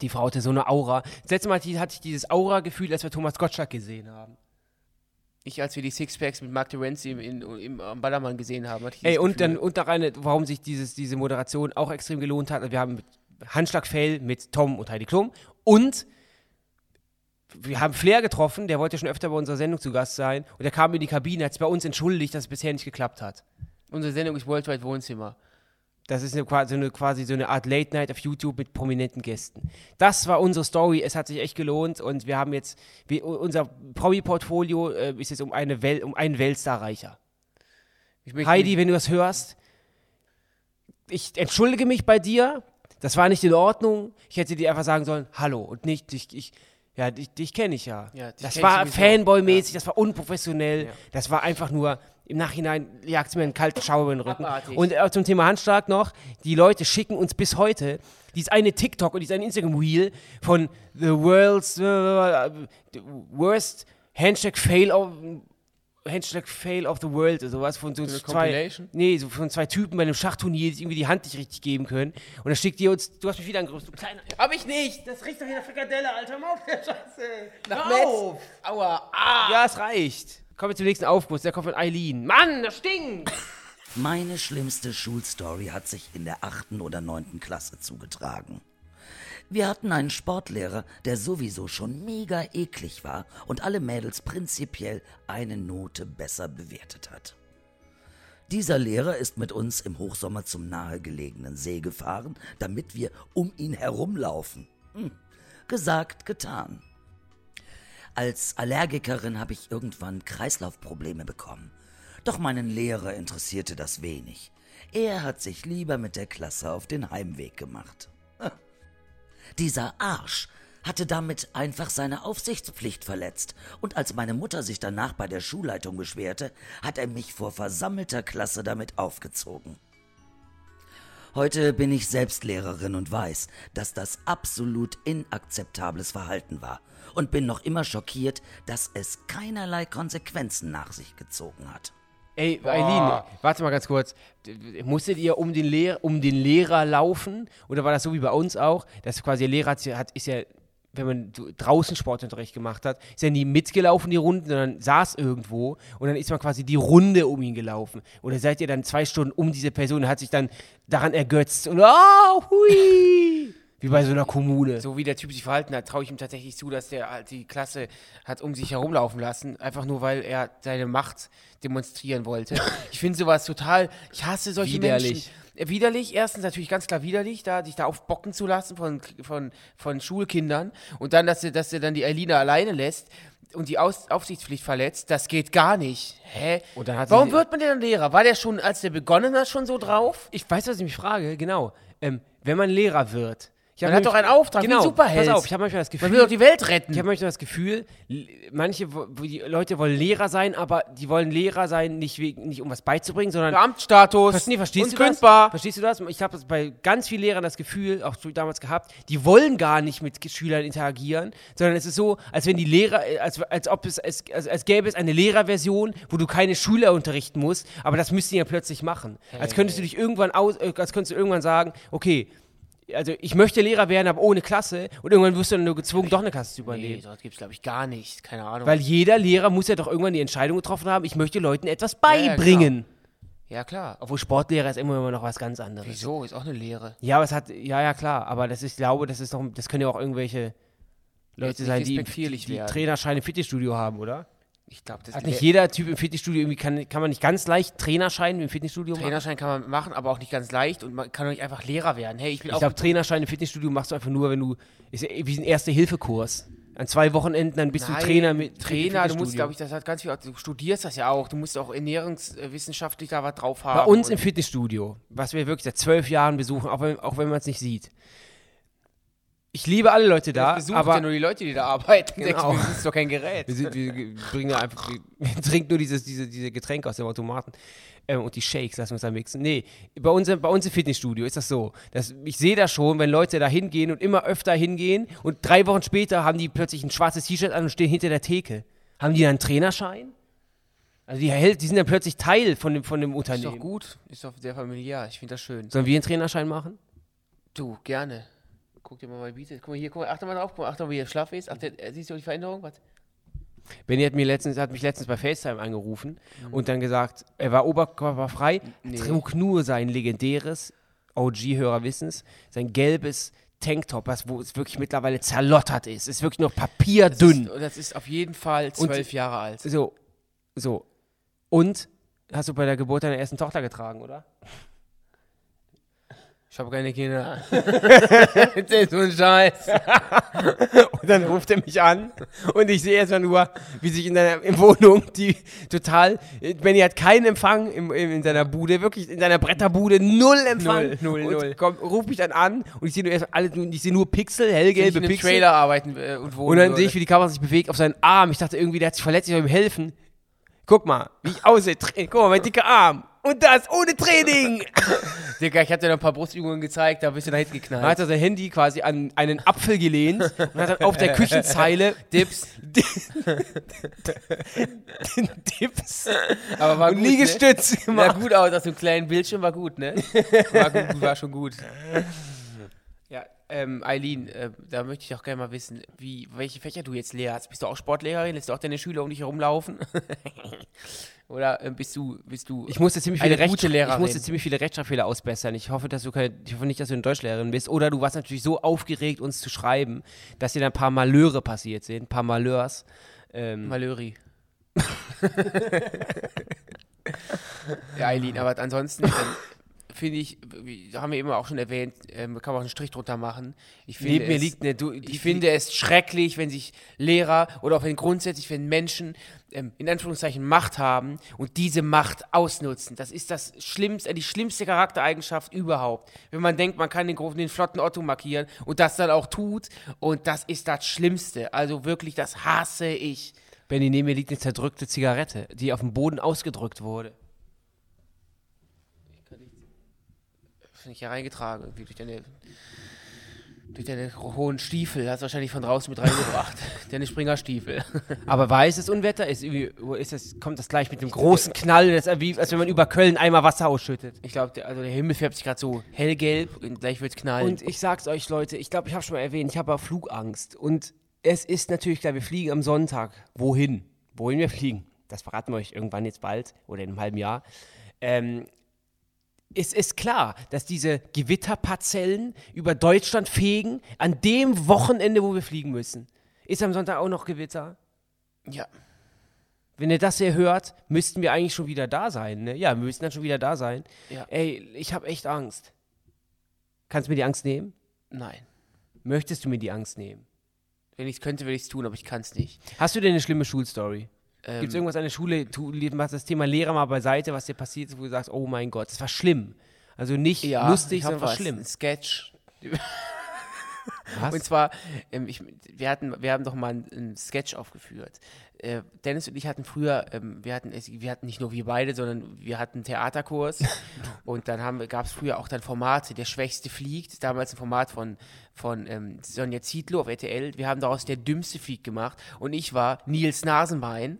Die Frau hatte so eine Aura. Das letzte Mal hatte ich dieses Aura-Gefühl, als wir Thomas Gottschalk gesehen haben. Ich, als wir die Sixpacks mit Mark Terenzi im, in, im, am Ballermann gesehen haben, Ey, und dann und noch eine, warum sich dieses, diese Moderation auch extrem gelohnt hat. Wir haben mit Handschlagfail mit Tom und Heidi Klum und wir haben Flair getroffen, der wollte schon öfter bei unserer Sendung zu Gast sein und der kam in die Kabine, hat sich bei uns entschuldigt, dass es bisher nicht geklappt hat. Unsere Sendung ist Worldwide Wohnzimmer. Das ist eine, quasi, eine, quasi so eine Art Late Night auf YouTube mit prominenten Gästen. Das war unsere Story. Es hat sich echt gelohnt und wir haben jetzt, wir, unser Promi-Portfolio äh, ist jetzt um, eine Wel um einen Weltstar reicher. Heidi, wenn du das hörst, ich entschuldige mich bei dir. Das war nicht in Ordnung. Ich hätte dir einfach sagen sollen, hallo und nicht, ich, ich ja, dich, dich kenne ich ja. Ja, dich das war. Fanboy-mäßig, das war unprofessionell. Ja. Das war einfach nur, im Nachhinein jagt es mir einen kalten Schauer über den Rücken. Abartig. Und äh, zum Thema Handschlag noch, die Leute schicken uns bis heute dieses eine TikTok und dieses eine Instagram-Reel von The World's äh, the Worst Handshake Fail of Handshake Fail of the World oder sowas von so, So zwei Compilation? nee, so von zwei Typen bei einem Schachturnier, die irgendwie die Hand nicht richtig geben können und dann schickt ihr uns du hast mich wieder angerüstet, du kleiner Hab ich nicht! das riecht doch hier nach Frikadelle, Alter, mal auf der Scheiße. Nach Metz. auf. Aua! Ah! Ja, es reicht. Kommen wir zum nächsten Aufguss, der kommt von Eileen. Mann, das stinkt! Meine schlimmste Schulstory hat sich in der achten oder neunten Klasse zugetragen. Wir hatten einen Sportlehrer, der sowieso schon mega eklig war und alle Mädels prinzipiell eine Note besser bewertet hat. Dieser Lehrer ist mit uns im Hochsommer zum nahegelegenen See gefahren, damit wir um ihn herumlaufen. Hm. Gesagt, getan. Als Allergikerin habe ich irgendwann Kreislaufprobleme bekommen. Doch meinen Lehrer interessierte das wenig. Er hat sich lieber mit der Klasse auf den Heimweg gemacht. Dieser Arsch hatte damit einfach seine Aufsichtspflicht verletzt, und als meine Mutter sich danach bei der Schulleitung beschwerte, hat er mich vor versammelter Klasse damit aufgezogen. Heute bin ich selbst Lehrerin und weiß, dass das absolut inakzeptables Verhalten war und bin noch immer schockiert, dass es keinerlei Konsequenzen nach sich gezogen hat. Ey, Eileen, warte mal ganz kurz. Musstet ihr um den, Lehr um den Lehrer laufen? Oder war das so wie bei uns auch, dass quasi der Lehrer hat, ist ja, wenn man draußen Sportunterricht gemacht hat, ist er nie mitgelaufen, die Runden, sondern saß irgendwo und dann ist man quasi die Runde um ihn gelaufen. Oder seid ihr dann zwei Stunden um diese Person und hat sich dann daran ergötzt und oh, hui! Wie bei so einer Kommune. So wie der Typ sich verhalten hat, traue ich ihm tatsächlich zu, dass der halt die Klasse hat um sich herumlaufen lassen, einfach nur weil er seine Macht demonstrieren wollte. Ich finde sowas total, ich hasse solche Widerlich. Menschen. Widerlich, erstens natürlich ganz klar widerlich, da sich da aufbocken zu lassen von, von, von Schulkindern und dann, dass er, dass er dann die Alina alleine lässt und die Aus Aufsichtspflicht verletzt, das geht gar nicht. Hä? Warum wird man denn dann Lehrer? War der schon, als der begonnen hat, schon so drauf? Ich weiß, was ich mich frage, genau. Ähm, wenn man Lehrer wird. Man hat doch einen Auftrag, wie genau, ein Superheld. Pass auf, ich habe manchmal das Gefühl. Man will doch die Welt retten. Ich habe manchmal das Gefühl, manche Leute wollen Lehrer sein, aber die wollen Lehrer sein, nicht, wegen, nicht um was beizubringen, sondern. Beamtstatus. Nee, verstehst du unkündbar. das? Verstehst du das? Ich habe bei ganz vielen Lehrern das Gefühl, auch damals gehabt, die wollen gar nicht mit Schülern interagieren, sondern es ist so, als wenn die Lehrer, äh, als, als ob es, als, als, gäbe es eine Lehrerversion, wo du keine Schüler unterrichten musst, aber das müssten die ja plötzlich machen. Als könntest du dich irgendwann aus, äh, als könntest du irgendwann sagen, okay, also ich möchte Lehrer werden, aber ohne Klasse und irgendwann wirst du dann nur gezwungen, doch eine Klasse zu übernehmen. Nee, dort gibt es, glaube ich, gar nicht. Keine Ahnung. Weil jeder Lehrer muss ja doch irgendwann die Entscheidung getroffen haben, ich möchte Leuten etwas ja, genau. beibringen. ja, klar. Obwohl Sportlehrer ist immer, immer noch was ganz anderes. Wieso? Ist auch eine Lehre. Ja, aber es hat, ja, ja, klar, aber das ist, ich glaube, das ist noch, das können ja auch irgendwelche Leute sein, die, die, die werden. Trainerschein im Fitnessstudio haben, oder? Ich glaube, das Hat nicht jeder Typ im Fitnessstudio irgendwie, kann, kann man nicht ganz leicht Trainerschein im Fitnessstudio machen? Trainerschein kann man machen, aber auch nicht ganz leicht und man kann doch nicht einfach Lehrer werden. Hey, ich Ich auch glaube, Trainerschein im Fitnessstudio machst du einfach nur, wenn du, ist ja wie ein Erste-Hilfe-Kurs. An zwei Wochenenden, dann bist Nein, du Trainer mit Trainer, du musst, glaube ich, das hat ganz viel, du studierst das ja auch, du musst auch ernährungswissenschaftlich da was drauf haben. Bei uns im Fitnessstudio, was wir wirklich seit zwölf Jahren besuchen, auch wenn, auch wenn man es nicht sieht. Ich liebe alle Leute da, besucht aber ja nur die Leute, die da arbeiten. Genau. Das ist doch kein Gerät. wir, wir bringen einfach, wir, trinken nur dieses, diese, diese Getränke aus dem Automaten ähm, und die Shakes lassen wir uns da mixen. Nee, bei uns, im- bei uns im Fitnessstudio ist das so, dass ich sehe das schon, wenn Leute da hingehen und immer öfter hingehen und drei Wochen später haben die plötzlich ein schwarzes T-Shirt an und stehen hinter der Theke. Haben die dann einen Trainerschein? Also die, die sind dann plötzlich Teil von dem, von dem Ist Unternehmen. doch gut, ist doch sehr familiär, ich finde das schön. Sollen wir einen Trainerschein machen? Du, gerne. Guck dir mal mein Bizeps. Guck mal hier, guck mal, achte mal drauf, guck mal, achte mal, wie er schlaff ist. Achte, äh, siehst du die Veränderung? Was? Benny hat, mir letztens, hat mich letztens bei FaceTime angerufen Mhm. und dann gesagt, er war oberkörperfrei, trug nur sein legendäres, OG-Hörer wissens, sein gelbes Tanktop, was, wo es wirklich mittlerweile zerlottert ist. Es ist wirklich nur papierdünn. Das ist, das ist auf jeden Fall zwölf Jahre alt. so, so. Und hast du bei der Geburt deiner ersten Tochter getragen, oder? Ich habe keine Kinder. das ist so ein Scheiß. Und dann ruft er mich an und ich sehe erstmal nur, wie sich in deiner in Wohnung die total, Benny hat keinen Empfang im, im, in seiner Bude, wirklich in seiner Bretterbude, null Empfang. Null, null, und null. Komm, ruf mich dann an und ich sehe nur erst alle, ich sehe nur Pixel, Wenn ich hellgelbe in Pixel. Trailer arbeiten äh, und wohnen Und dann sehe ich, wie die Kamera sich bewegt auf seinen Arm. Ich dachte irgendwie, der hat sich verletzt, ich soll ihm helfen. Guck mal, wie ich aussehe. Guck mal, mein dicker Arm. Und das ohne Training. Digga, ich hab dir noch ein paar Brustübungen gezeigt, da bist du da hinten geknallt. Dann hat er sein Handy quasi an einen Apfel gelehnt und hat dann auf der Küchenzeile Dips. den Dips Aber war und gut, ne? Liegestütze Sah gemacht. gut aus, auf dem kleinen Bildschirm war gut, ne? War, gut, war schon gut. Ähm, Eileen, äh, da möchte ich auch gerne mal wissen, wie, welche Fächer du jetzt lehrst. Bist du auch Sportlehrerin? Lässt du auch deine Schüler um dich herumlaufen? Oder ähm, bist du, bist du Ich musste ziemlich viele, gute Rechtsch ich musste ziemlich viele Rechtschreibfehler ausbessern. Ich hoffe, dass du keine, ich hoffe nicht, dass du eine Deutschlehrerin bist. Oder du warst natürlich so aufgeregt, uns zu schreiben, dass dir dann ein paar Malheure passiert sind, ein paar Malheurs. Ähm, Malöri. ja, Eileen, aber ansonsten ähm, finde ich, haben wir immer auch schon erwähnt, ähm, kann man auch einen Strich drunter machen. Ich finde neben mir es, liegt eine, du, ich finde es schrecklich, wenn sich Lehrer oder auch wenn grundsätzlich, wenn Menschen ähm, in Anführungszeichen Macht haben und diese Macht ausnutzen. Das ist das schlimmste, die schlimmste Charaktereigenschaft überhaupt. Wenn man denkt, man kann den, großen- den flotten Otto markieren und das dann auch tut und das ist das Schlimmste. Also wirklich, das hasse ich. Benny, neben mir liegt eine zerdrückte Zigarette, die auf dem Boden ausgedrückt wurde. Finde ich hier reingetragen, irgendwie durch deine Durch deine hohen Stiefel, hast du wahrscheinlich von draußen mit reingebracht. deine Springerstiefel. Aber weißes Unwetter ist irgendwie, wo ist das, kommt das gleich mit dem großen Knall, das ist wie, als wenn man über Köln einmal Wasser ausschüttet. Ich glaube, der, also der Himmel färbt sich gerade so hellgelb und gleich wird's knallen. Und ich sag's euch, Leute, ich glaube, ich habe schon mal erwähnt, ich habe Flugangst. Und es ist natürlich klar, wir fliegen am Sonntag. Wohin? Wohin wir fliegen? Das verraten wir euch irgendwann jetzt bald oder in einem halben Jahr. Ähm, es ist klar, dass diese Gewitterparzellen über Deutschland fegen an dem Wochenende, wo wir fliegen müssen. Ist am Sonntag auch noch Gewitter? ja. Wenn ihr das hier hört, müssten wir eigentlich schon wieder da sein. Ne? Ja, wir müssten dann schon wieder da sein. Ja. Ey, ich habe echt Angst. Kannst du mir die Angst nehmen? Nein. Möchtest du mir die Angst nehmen? Wenn ich es könnte, würde ich es tun, aber ich kann es nicht. Hast du denn eine schlimme Schulstory? Ähm, Gibt es irgendwas an der Schule, du machst das Thema Lehrer mal beiseite, was dir passiert ist, wo du sagst, oh mein Gott, das war schlimm. Also nicht lustig, ich hab sondern was, schlimm. Sketch. Was? Und zwar, ähm, ich, wir, hatten, wir haben doch mal einen, einen Sketch aufgeführt. Äh, Dennis und ich hatten früher, ähm, wir, hatten, wir hatten nicht nur wir beide, sondern wir hatten einen Theaterkurs. und dann gab es früher auch dann Formate, Der Schwächste fliegt, damals ein Format von, von ähm, Sonja Zietlow auf RTL. Wir haben daraus Der Dümmste fliegt gemacht. Und ich war Nils Nasenbein,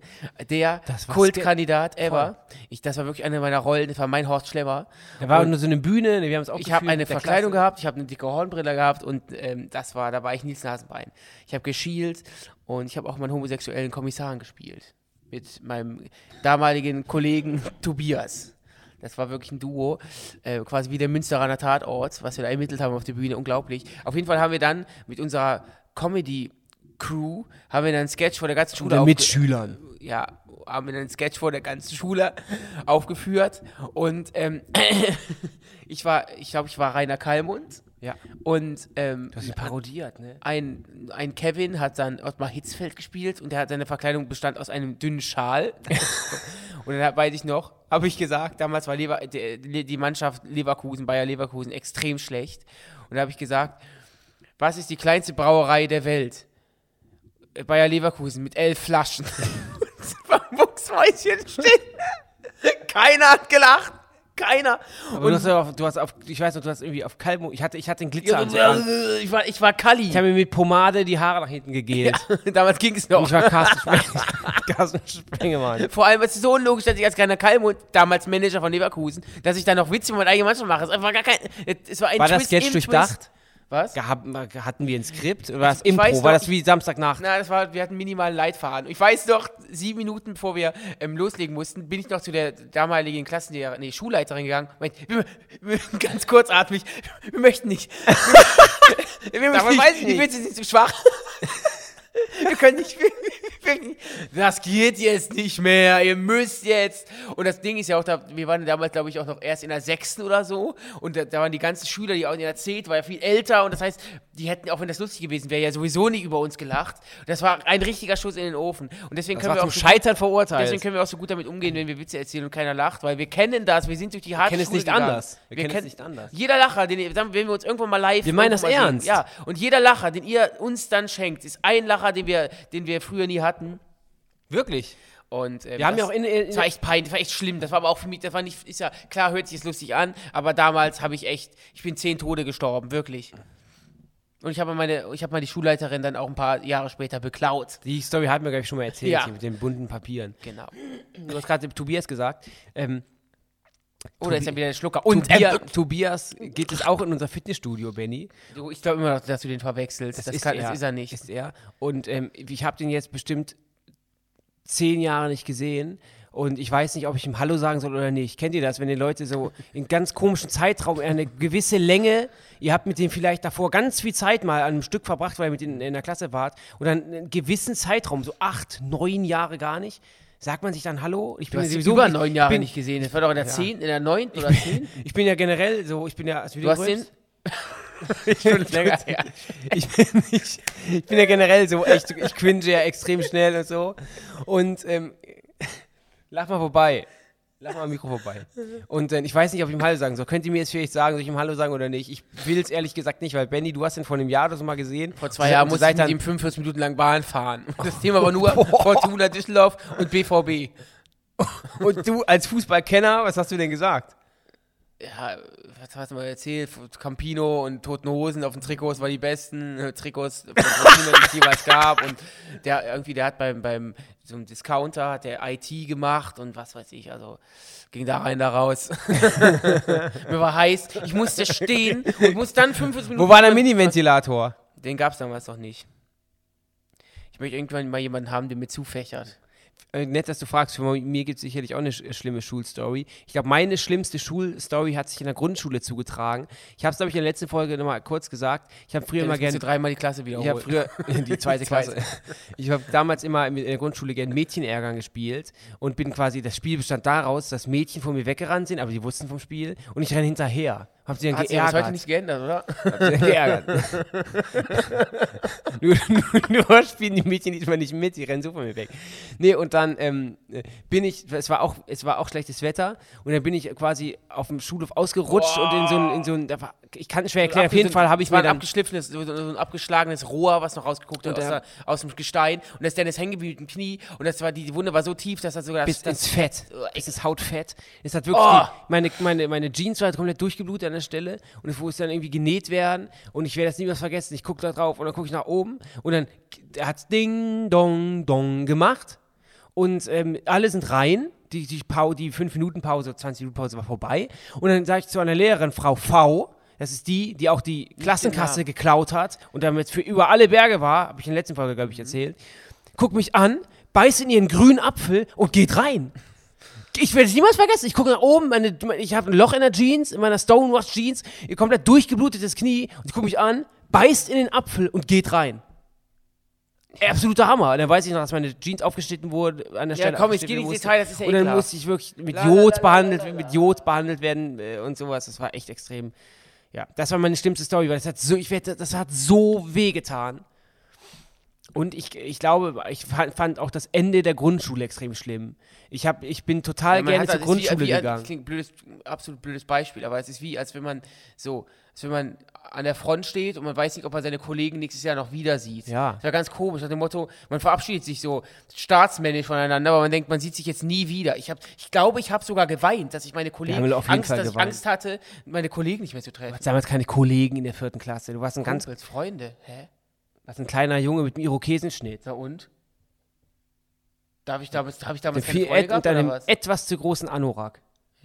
der Kultkandidat ever. Ich, das war wirklich eine meiner Rollen, das war mein Horst Schlepper. Da war Und- nur so eine Bühne, wir haben es auch ich habe eine Verkleidung gehabt, ich habe eine dicke Hornbrille gehabt und ähm, das war, da war ich Nils Nasenbein. Ich habe geschielt und ich habe auch meinen homosexuellen Kommissaren gespielt. Mit meinem damaligen Kollegen Tobias. Das war wirklich ein Duo, äh, quasi wie der Münsteraner Tatort, was wir da ermittelt haben auf der Bühne, unglaublich. Auf jeden Fall haben wir dann mit unserer Comedy-Crew, haben wir dann einen Sketch vor der ganzen Schule Oder aufge- Mitschülern. ja, haben wir einen Sketch vor der ganzen Schule aufgeführt. Und ähm, ich war, ich glaube, ich war Rainer Kallmund. Ja. Und ähm, Du hast ihn parodiert, ne? ein, ein Kevin hat dann Ottmar Hitzfeld gespielt und der hat seine Verkleidung bestand aus einem dünnen Schal. und dann weiß ich noch, habe ich gesagt, damals war Lever, die, die Mannschaft Leverkusen, Bayer Leverkusen extrem schlecht. Und da habe ich gesagt, was ist die kleinste Brauerei der Welt? Bayer Leverkusen mit elf Flaschen. Und war Mucksmäuschen still. Keiner hat gelacht. Keiner. Aber du hast, ja auf, du hast auf, ich weiß noch, du hast irgendwie auf Kalmo, ich hatte, ich hatte den Glitzer Ja, an. ich war, ich war Kalli. Ich habe mir mit Pomade die Haare nach hinten gegelt. Damals ging es Und noch. ich war Carsten, Speng Carsten Spengemann. Vor allem, es ist so unlogisch, dass ich als kleiner Kalmund, damals Manager von Leverkusen, dass ich dann noch Witze mit eigenen Mannschaft mache. Es einfach gar kein. Es war ein War das Twist Sketch im durchdacht? Twist. Was? Gehabt, hatten wir ein Skript? War das Impro? noch, War das wie Samstagnacht? Na, das war, wir hatten minimalen Leitfaden. Ich weiß noch, sieben Minuten bevor wir ähm, loslegen mussten, bin ich noch zu der damaligen Klassenlehrerin, nee, Schulleiterin gegangen. Meint, wir, wir, ganz kurzatmig, wir möchten nicht. Wir, wir möchten weiß ich Die nicht. Zu schwach. Wir können nicht, wir, wir, wir, das geht jetzt nicht mehr, ihr müsst jetzt. Und das Ding ist ja auch, da, wir waren damals, glaube ich, auch noch erst in der sechsten oder so. Und da, da waren die ganzen Schüler, die auch in der zehnten, war ja viel älter. Und das heißt, die hätten, auch wenn das lustig gewesen wäre, ja sowieso nicht über uns gelacht. Das war ein richtiger Schuss in den Ofen. Und deswegen Das können wir auch so Scheitern verurteilt. Deswegen können wir auch so gut damit umgehen, wenn wir Witze erzählen und keiner lacht, weil wir kennen das, wir sind durch die harte kennen es nicht gegangen. anders. Wir kennen es nicht anders. Jeder Lacher, den wir, wenn wir uns irgendwann mal live Wir meinen das mal sehen, ernst. Ja, und jeder Lacher, den ihr uns dann schenkt, ist ein Lacher, den wir, den wir früher nie hatten. Wirklich? Und ähm, Wir haben ja auch in- in- das war echt peinlich, das war echt schlimm. Das war aber auch für mich, das war nicht, ist ja klar, hört sich jetzt lustig an, aber damals habe ich echt, ich bin zehn Tode gestorben, wirklich. Und ich habe meine, ich habe mal die Schulleiterin dann auch ein paar Jahre später beklaut. Die Story hat mir, glaube ich, schon mal erzählt, Ja. hier mit den bunten Papieren. Genau. Du hast gerade Tobias gesagt. Ähm, Oder ist ja wieder ein Schlucker. Und Tobia, ähm, Tobias geht es auch in unser Fitnessstudio, Benny. du, ich glaube immer noch, dass du den verwechselst. Das, kann, das ist er nicht. Ist er. Und ähm, ich habe den jetzt bestimmt zehn Jahre nicht gesehen. Und ich weiß nicht, ob ich ihm Hallo sagen soll oder nicht. Kennt ihr das, wenn die Leute so in ganz komischen Zeitraum, eine gewisse Länge, ihr habt mit dem vielleicht davor ganz viel Zeit mal an einem Stück verbracht, weil ihr mit in, in der Klasse wart, und dann einen gewissen Zeitraum, so acht, neun Jahre gar nicht, sagt man sich dann Hallo? Ich Du hast ja ihn über neun Jahre bin, nicht gesehen. Das war doch in der zehnten, in der neunten oder zehnten. Ich bin ja generell so, ich bin ja. Du hast den. schon länger her. Ich bin, nicht, ich bin ja generell so echt, ich cringe ja extrem schnell und so. Und ähm, lach mal vorbei. Lach mal am Mikro vorbei. Und äh, ich weiß nicht, ob ich ihm Hallo sagen soll. Könnt ihr mir jetzt vielleicht sagen, soll ich ihm Hallo sagen oder nicht? Ich will es ehrlich gesagt nicht, weil Benny, du hast ihn vor einem Jahr oder so mal gesehen. Vor zwei Jahren musste ich mit ihm 45 Minuten lang Bahn fahren. Das Thema war nur Fortuna Düsseldorf und BVB. Und du als Fußballkenner, was hast du denn gesagt? Ja, was hast du mal erzählt? Campino und Toten Hosen auf den Trikots waren die besten Trikots von Campino, die es jeweils gab. Und der irgendwie, der hat beim, beim so einem Discounter hat der IT gemacht und was weiß ich, also ging da rein, da raus. Mir war heiß, ich musste stehen und musste dann 45 Minuten. Wo war der Mini-Ventilator? Den gab es damals noch nicht. Ich möchte irgendwann mal jemanden haben, der mir zufächert. Äh, nett, dass du fragst. Für mir gibt es sicherlich auch eine sch schlimme Schulstory. Ich glaube, meine schlimmste Schulstory hat sich in der Grundschule zugetragen. Ich habe es, glaube ich, in der letzten Folge nochmal kurz gesagt. Ich habe früher immer gerne. dreimal die Klasse wiederholen. Ich habe früher die zweite Klasse. Ich habe damals immer in der Grundschule gern Mädchenärgern gespielt und bin quasi, das Spiel bestand daraus, dass Mädchen vor mir weggerannt sind, aber die wussten vom Spiel und ich renne hinterher. Hab sie dann Hat geärgert. heute nicht geändert, oder? Hab sie dann geärgert. nur, nur, nur spielen die Mädchen diesmal nicht mit, die rennen so von mir weg. Nee, und dann ähm, bin ich, es war, auch, es war auch schlechtes Wetter und dann bin ich quasi auf dem Schulhof ausgerutscht und in so ein, in so ein ich kann es schwer erklären, auf jeden Fall habe ich mir ein dann abgeschliffenes, so, so ein abgeschlagenes Rohr, was noch rausgeguckt hat aus, der- aus dem Gestein. Und das Dennis hängen geblieben Knie. Und das war, die, Wunde war so tief, dass das sogar das, bis ins das, Fett. Es ist Hautfett. Es hat wirklich Oh. die, meine, meine, meine Jeans war halt komplett durchgeblutet Stelle und es musste dann irgendwie genäht werden und ich werde das niemals vergessen. Ich gucke da drauf und dann gucke ich nach oben und dann hat es Ding, Dong, Dong gemacht und ähm, alle sind rein. Die, die, Pau, die 5-Minuten-Pause, 20-Minuten-Pause war vorbei. Und dann sage ich zu einer Lehrerin, Frau V., das ist die, die auch die Klassenkasse geklaut hat und damit für über alle Berge war, habe ich in der letzten Folge, glaube ich, erzählt. Guckt mich an, beißt in ihren grünen Apfel und geht rein. Ich werde es niemals vergessen. Ich gucke nach oben, meine, ich habe ein Loch in der Jeans, in meiner Stonewash Jeans, ihr komplett durchgeblutetes Knie und ich gucke mich an, beißt in den Apfel und geht rein. Absoluter Hammer. Und dann weiß ich noch, dass meine Jeans aufgeschnitten wurde an der Ja, Stelle. komm, ich aufgeschnitten geh nicht ins. Detail, das ist ja Und dann musste ich wirklich mit Jod behandelt, mit Jod behandelt werden äh, und sowas. Das war echt extrem. Ja, das war meine schlimmste Story, weil das hat so, ich werd, das hat so wehgetan. Und ich, ich glaube, ich fand, auch das Ende der Grundschule extrem schlimm. Ich, hab, ich bin total Ja, gerne hat zur halt- Grundschule wie, wie, gegangen. Das klingt ein blödes, absolut blödes Beispiel, aber es ist wie, als wenn man so, als wenn man an der Front steht und man weiß nicht, ob man seine Kollegen nächstes Jahr noch wieder sieht. Ja. Das war ganz komisch, nach dem Motto, man verabschiedet sich so staatsmännisch voneinander, aber man denkt, man sieht sich jetzt nie wieder. Ich, hab, ich glaube, ich habe sogar geweint, dass ich meine Kollegen, Angst, Fall dass ich. Angst hatte, meine Kollegen nicht mehr zu Du treffen. hattest damals keine Kollegen in der vierten Klasse. Du warst ein ganz Kumpels, Freunde, hä? Warst ein kleiner Junge mit einem Irokesenschnitt. Na und? Darf ich damals, habe ich damals Mit keine et gehabt, oder einem was? etwas zu großen Anorak,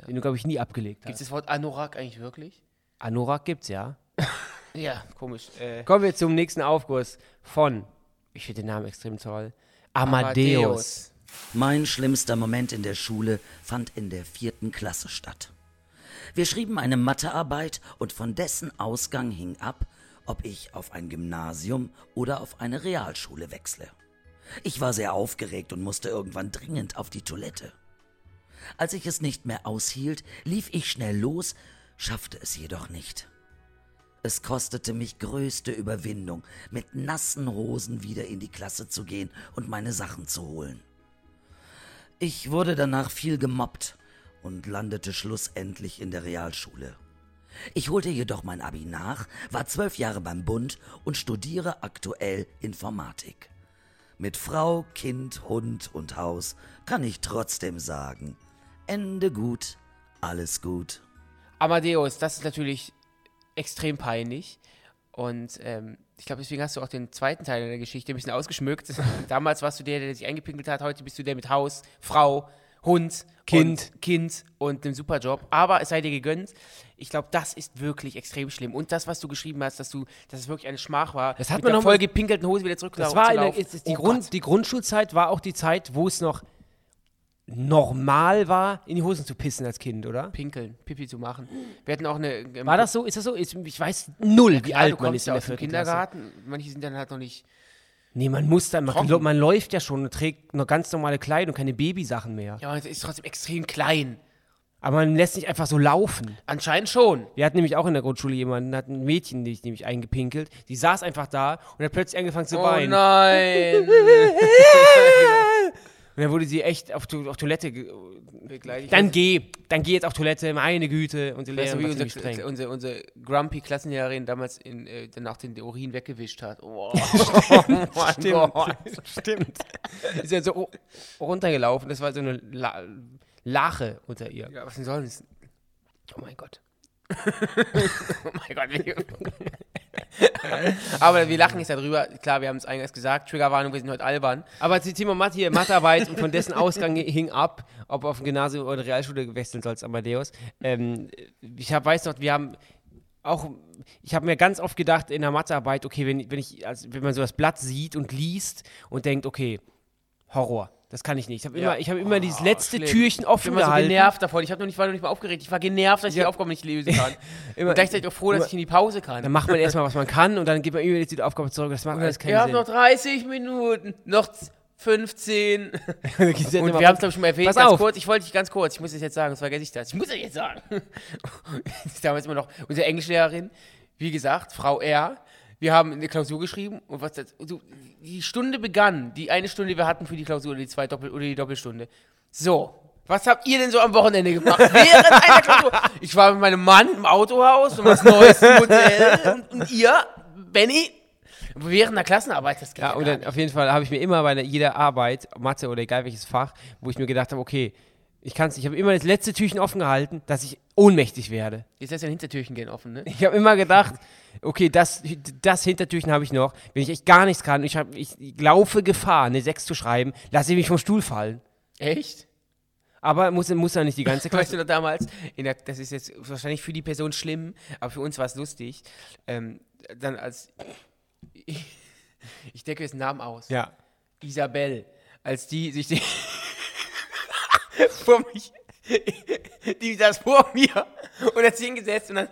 den du, glaube ich, nie abgelegt Gibt es hast. das Wort Anorak eigentlich wirklich? Anorak gibt's, ja. Ja, komisch. Äh, Kommen wir zum nächsten Aufguss von, ich finde den Namen extrem toll, Amadeus. Mein schlimmster Moment in der Schule fand in der vierten Klasse statt. Wir schrieben eine Mathearbeit und von dessen Ausgang hing ab, ob ich auf ein Gymnasium oder auf eine Realschule wechsle. Ich war sehr aufgeregt und musste irgendwann dringend auf die Toilette. Als ich es nicht mehr aushielt, lief ich schnell los, schaffte es jedoch nicht. Es kostete mich größte Überwindung, mit nassen Hosen wieder in die Klasse zu gehen und meine Sachen zu holen. Ich wurde danach viel gemobbt und landete schlussendlich in der Realschule. Ich holte jedoch mein Abi nach, war zwölf Jahre beim Bund und studiere aktuell Informatik. Mit Frau, Kind, Hund und Haus kann ich trotzdem sagen, Ende gut, alles gut. Amadeus, das ist natürlich extrem peinlich. Und ähm, ich glaube, deswegen hast du auch den zweiten Teil der Geschichte ein bisschen ausgeschmückt. Damals warst du der, der sich eingepinkelt hat. Heute bist du der mit Haus, Frau, Hund, Kind. und, kind und einem Superjob. Aber es sei dir gegönnt. Ich glaube, das ist wirklich extrem schlimm. Und das, was du geschrieben hast, dass du, dass es wirklich eine Schmach war, Das hat mit man der noch voll gepinkelten Hose wieder zurück Das war eine, ist, die, Oh Grund, Gott. die Grundschulzeit war auch die Zeit, wo es noch normal war, in die Hosen zu pissen als Kind, oder? Pinkeln, Pipi zu machen. Wir hatten auch eine. ähm, War das so? Ist das so? Ich weiß null, wie klar, alt man ist ja in der Klasse. Kindergarten. Manche sind dann halt noch nicht. Nee, man muss dann, man, Trocken. man läuft ja schon und trägt noch ganz normale Kleidung, keine Babysachen mehr. Ja, aber es ist trotzdem extrem klein. Aber man lässt nicht einfach so laufen. Anscheinend schon. Wir hatten nämlich auch in der Grundschule jemanden, hat ein Mädchen die ich nämlich eingepinkelt. Die saß einfach da und hat plötzlich angefangen zu Oh weinen. nein. Und dann wurde sie echt auf, auf Toilette. Begleitet. Dann geh, dann geh jetzt auf Toilette, meine Güte. Und die Weißt du, Lehrerin wie war unsere, unsere, unsere grumpy Klassenlehrerin damals in, äh, danach den Urin weggewischt hat. Oh, Stimmt. Gott. Stimmt. Ist ja so ru- runtergelaufen. Das war so eine La Lache unter ihr. Ja, was denn sonst? Oh mein Gott. oh mein Gott. Aber wir lachen jetzt darüber. Klar, wir haben es eingangs gesagt. Triggerwarnung, wir sind heute albern. Aber Thema Mathe hier, Mathearbeit und von dessen Ausgang hing ab, ob auf ein Gymnasium oder Realschule wechseln sollst, Amadeus. Ähm, ich hab, weiß noch, wir haben auch, ich habe mir ganz oft gedacht in der Mathearbeit, okay, wenn, wenn, ich, also wenn man so das Blatt sieht und liest und denkt, okay, Horror, das kann ich nicht. Ich habe immer, ich hab immer dieses letzte schlimm. Türchen Ich offen bin immer so gehalten. genervt davon. Ich hab noch nicht, war noch nicht mal aufgeregt. Ich war genervt, dass ich die Ja. Aufgabe nicht lösen kann. Immer- und gleichzeitig auch froh, dass ich in die Pause kann. Dann macht man erstmal, was man kann und dann gibt man immer die Aufgabe zurück. Das macht alles keinen habt Sinn. noch 30 Minuten, noch 15. Dann geht's jetzt Und wir haben es, glaube ich, schon mal erwähnt. Pass ganz auf. kurz, ich wollte dich ganz kurz, ich muss es jetzt sagen, sonst vergesse ich das. Ich muss es jetzt sagen. das damals immer noch unsere Englischlehrerin, wie gesagt, Frau R. Wir haben eine Klausur geschrieben und was das, so, die Stunde begann, die eine Stunde, die wir hatten für die Klausur oder die zwei Doppel oder die Doppelstunde. So, was habt ihr denn so am Wochenende gemacht? Während einer Klausur. Ich war mit meinem Mann im Autohaus und was neuestem Modell und, und ihr, Benny, während der Klassenarbeit, das geht Ja, ja, und dann nicht. auf jeden Fall habe ich mir immer bei der- jeder Arbeit, Mathe oder egal welches Fach, wo ich mir gedacht habe, okay, ich kann es, ich habe immer das letzte Türchen offen gehalten, dass ich ohnmächtig werde. Jetzt ist ja ein Hintertürchen gehen offen, ne? Ich habe immer gedacht, okay, das, das Hintertürchen habe ich noch. Wenn ich echt gar nichts kann, ich, hab, ich laufe Gefahr, eine 6 zu schreiben, lasse ich mich vom Stuhl fallen. Echt? Aber muss, muss ja nicht die ganze Weißt du Klasse. noch damals, in der, das ist jetzt wahrscheinlich für die Person schlimm, aber für uns war es lustig. Ähm, dann als. Ich, ich decke jetzt Namen aus. Ja. Isabel. Als die sich die. vor mich. Die saß vor mir und hat sich hingesetzt und dann.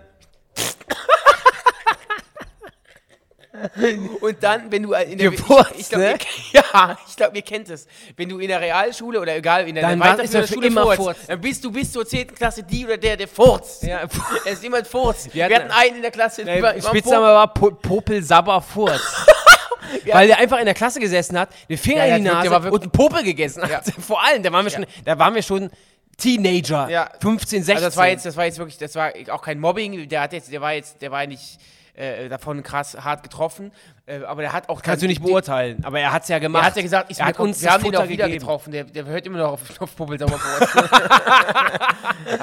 Und dann, wenn du in der Gefurzt, ich, ich glaub, ne? ihr, ja, ich glaube, ihr kennt es. Wenn du in der Realschule oder egal in der er weiterführenden Schule immer furzt, furzt. dann bist du bis zur 10. Klasse die oder der, der furzt. Ja, Es ist jemand furzt. Wir, Wir hatten einen in der Klasse. Der über- Spitzname war po Popel Sabber Furz. Weil der einfach in der Klasse gesessen hat, den Finger Ja, in die Nase und einen Popel gegessen hat. Ja. Vor allem, da waren wir schon, da waren wir schon Teenager. Ja. 15, 16. Also das war jetzt, das war jetzt wirklich, das war auch kein Mobbing. Der hat jetzt, der war jetzt, der war nicht äh, davon krass hart getroffen, äh, aber der hat auch. Kannst du nicht beurteilen, aber er hat es ja gemacht. Er hat ja gesagt, ich er hat uns wir haben ihn auch wieder gegeben. getroffen. Der, der hört immer noch auf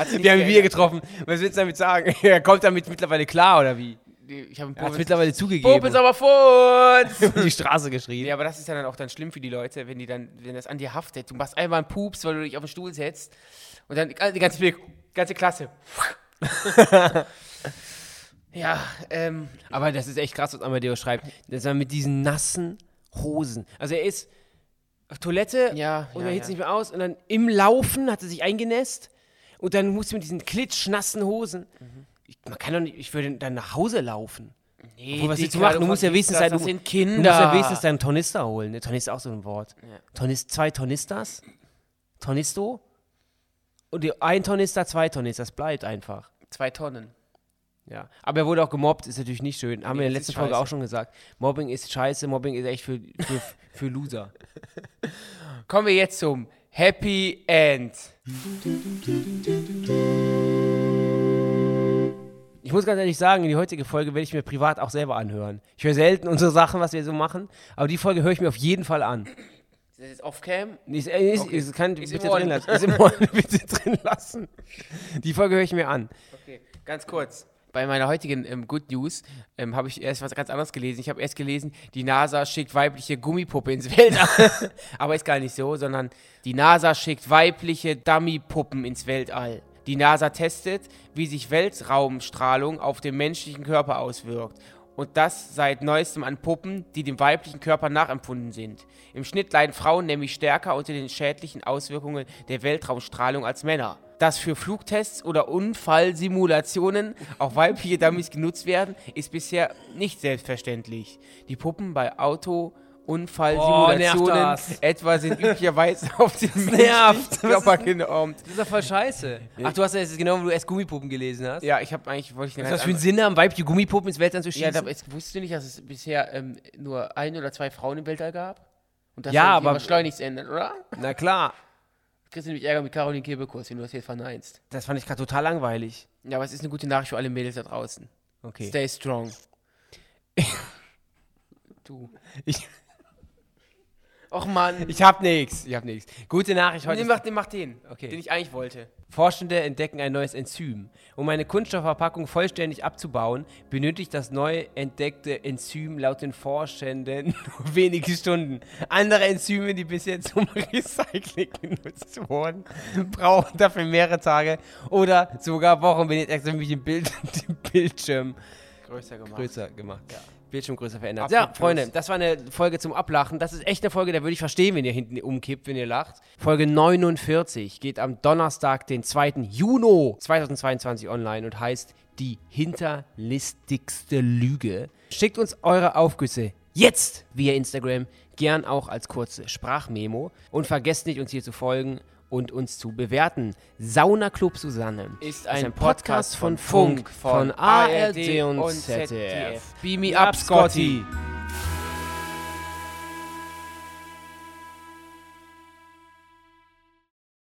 sich nicht Wir haben ihn wieder geändert. getroffen. Was willst du damit sagen? Er kommt damit mittlerweile klar, oder wie? Ich habe einen mittlerweile zugegeben. Popel Sauerbrot. über die Straße geschrien. Ja, aber das ist ja dann auch dann schlimm für die Leute, wenn die dann, wenn das an dir haftet. Du machst einmal einen Pups, weil du dich auf den Stuhl setzt und dann die ganze, ganze Klasse. Ja, ähm, Aber das ist echt krass, was Amadeus schreibt. Dass er mit diesen nassen Hosen. Also er ist auf Toilette Ja, und ja, er hält ja. es nicht mehr aus. Und dann im Laufen hat er sich eingenässt. Und dann musst du mit diesen klitschnassen Hosen. Mhm. Ich, man kann doch nicht, ich würde dann nach Hause laufen. nee, Obwohl, was willst du machen? Du musst ja wenigstens sein, du, sind du musst ja wenigstens deinen Tornister holen. Ne? Tornister ist auch so ein Wort. Tornis, zwei Tornistas, Tornisto und ein Tornister, zwei Tornistas. Das bleibt einfach. Zwei Tonnen. Ja, aber er wurde auch gemobbt, ist natürlich nicht schön. Haben wir in der letzten Folge scheiße. auch schon gesagt. Mobbing ist scheiße, Mobbing ist echt für, für, für Loser. Kommen wir jetzt zum Happy End. Ich muss ganz ehrlich sagen, die heutige Folge werde ich mir privat auch selber anhören. Ich höre selten unsere Sachen, was wir so machen, aber die Folge höre ich mir auf jeden Fall an. Ist das jetzt off-cam? Ist, äh, ist, Okay. ist, kann Ist bitte drin lassen. Ist im bitte drin lassen. Die Folge höre ich mir an. Okay, ganz kurz. Bei meiner heutigen ähm, Good News ähm, habe ich erst was ganz anderes gelesen. Ich habe erst gelesen, die NASA schickt weibliche Gummipuppe ins Weltall. Aber ist gar nicht so, sondern die NASA schickt weibliche Dummypuppen ins Weltall. Die NASA testet, wie sich Weltraumstrahlung auf den menschlichen Körper auswirkt. Und das seit neuestem an Puppen, die dem weiblichen Körper nachempfunden sind. Im Schnitt leiden Frauen nämlich stärker unter den schädlichen Auswirkungen der Weltraumstrahlung als Männer. Dass für Flugtests oder Unfallsimulationen auch weibliche Dummies genutzt werden, ist bisher nicht selbstverständlich. Die Puppen bei Auto-Unfallsimulationen Oh, nervt das. etwa sind üblicherweise auf den nervt. Körper genormt. Das ist doch voll scheiße. Ach, du hast ja jetzt genau, wo du erst Gummipuppen gelesen hast. Ja, ich habe eigentlich, wollte ich Was für einen Sinn haben, weibliche Gummipuppen ins Weltall zu Ja, schießen? aber jetzt wusstest du nicht, dass es bisher ähm, nur ein oder zwei Frauen im Weltall gab? Und das Ja, aber schleunigst ändern, oder? Na klar. Kriegst du nämlich Ärger mit Caroline Kebekus, wenn du das jetzt verneinst. Das fand ich gerade total langweilig. Ja, aber es ist eine gute Nachricht für alle Mädels da draußen. Okay. Stay strong. du. Ich, Och Mann. Ich hab nichts. Ich hab nichts. Gute Nachricht heute. Nee, mach, den, mach den, Okay. den ich eigentlich wollte. Forschende entdecken ein neues Enzym. Um eine Kunststoffverpackung vollständig abzubauen, benötigt das neu entdeckte Enzym laut den Forschenden nur wenige Stunden. Andere Enzyme, die bisher zum Recycling genutzt wurden, brauchen dafür mehrere Tage oder sogar Wochen, wenn jetzt extra Bild, den Bildschirm Größer gemacht. größer gemacht. Bildschirm größer verändert. Absolut Ja, Freunde, das war eine Folge zum Ablachen. Das ist echt eine Folge, da würde ich verstehen, wenn ihr hinten umkippt, wenn ihr lacht. Folge 49 geht am Donnerstag, den 2. Juni 2022 online und heißt Die hinterlistigste Lüge. Schickt uns eure Aufgüsse jetzt via Instagram, gern auch als kurze Sprachmemo. Und vergesst nicht, uns hier zu folgen und uns zu bewerten. Sauna Club Susanne Ist ein Podcast von Funk, von ARD und ZDF. Beam me up, Scotty.